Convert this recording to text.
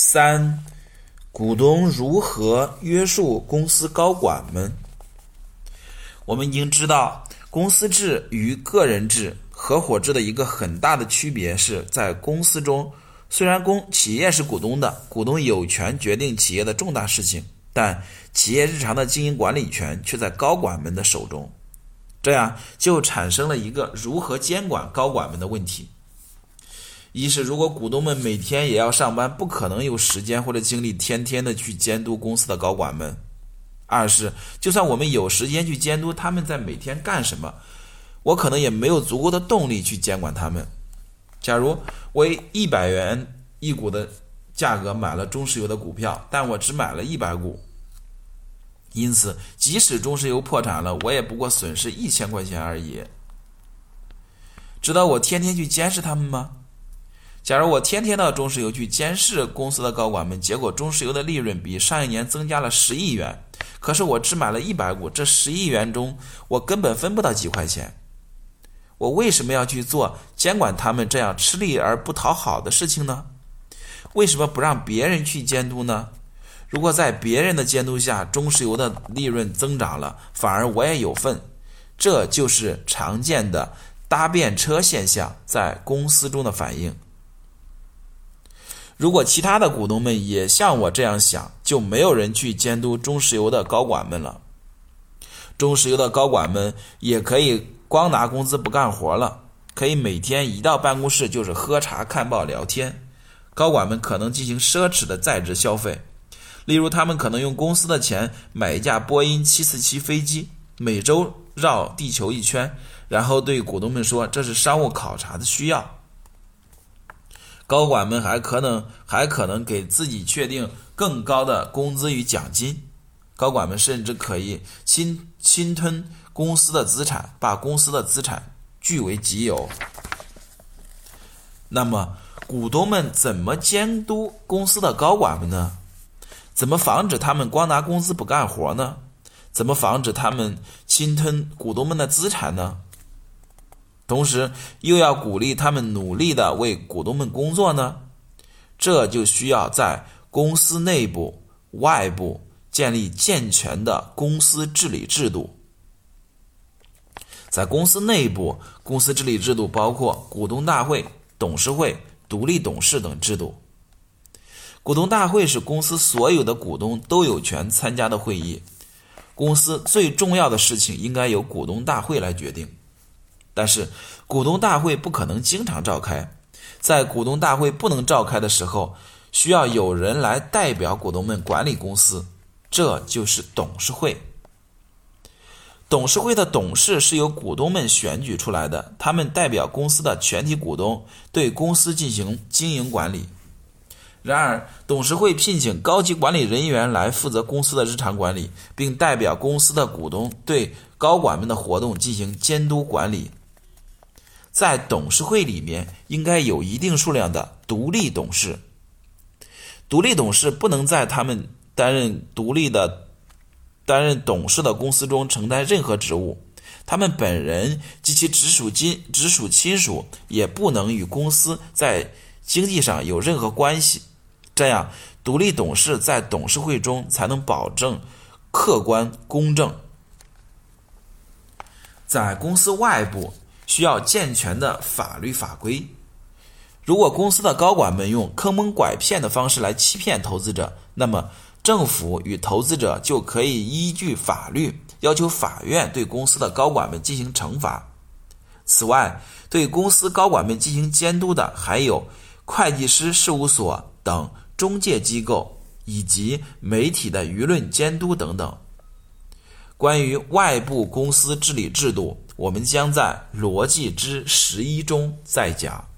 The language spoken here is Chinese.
三、股东如何约束公司高管们？我们已经知道，公司制与个人制、合伙制的一个很大的区别是在公司中，虽然公企业是股东的，股东有权决定企业的重大事情，但企业日常的经营管理权却在高管们的手中。这样就产生了一个如何监管高管们的问题。一是，如果股东们每天也要上班，不可能有时间或者精力天天的去监督公司的高管们；二是，就算我们有时间去监督他们在每天干什么，我可能也没有足够的动力去监管他们。假如我以一百元一股的价格买了中石油的股票，但我只买了一百股。因此，即使中石油破产了，我也不过损失一千块钱而已。值得我天天去监视他们吗？假如我天天到中石油去监视公司的高管们，结果中石油的利润比上一年增加了十亿元，可是我只买了一百股，这十亿元中我根本分不到几块钱。我为什么要去做监管他们这样吃力而不讨好的事情呢？为什么不让别人去监督呢？如果在别人的监督下，中石油的利润增长了，反而我也有份，这就是常见的搭便车现象在公司中的反应。如果其他的股东们也像我这样想，就没有人去监督中石油的高管们了。中石油的高管们也可以光拿工资不干活了，可以每天一到办公室就是喝茶、看报、聊天。高管们可能进行奢侈的在职消费。例如，他们可能用公司的钱买一架波音747飞机，每周绕地球一圈，然后对股东们说这是商务考察的需要。高管们还可能还可能给自己确定更高的工资与奖金。高管们甚至可以侵侵吞公司的资产，把公司的资产据为己有。那么，股东们怎么监督公司的高管们呢？怎么防止他们光拿工资不干活呢？怎么防止他们侵吞股东们的资产呢？同时又要鼓励他们努力的为股东们工作呢？这就需要在公司内部、外部建立健全的公司治理制度。在公司内部，公司治理制度包括股东大会、董事会、独立董事等制度。股东大会是公司所有的股东都有权参加的会议，公司最重要的事情应该由股东大会来决定。但是，股东大会不可能经常召开，在股东大会不能召开的时候，需要有人来代表股东们管理公司，这就是董事会。董事会的董事是由股东们选举出来的，他们代表公司的全体股东，对公司进行经营管理。然而，董事会聘请高级管理人员来负责公司的日常管理，并代表公司的股东对高管们的活动进行监督管理。在董事会里面，应该有一定数量的独立董事。独立董事不能在他们担任独立的担任董事的公司中承担任何职务，他们本人及其直属亲直属亲属也不能与公司在经济上有任何关系。这样，独立董事在董事会中才能保证客观公正。在公司外部，需要健全的法律法规。如果公司的高管们用坑蒙拐骗的方式来欺骗投资者，那么政府与投资者就可以依据法律要求法院对公司的高管们进行惩罚。此外，对公司高管们进行监督的还有会计师事务所等。中介机构以及媒体的舆论监督等等。关于外部公司治理制度，我们将在逻辑之十一中再讲。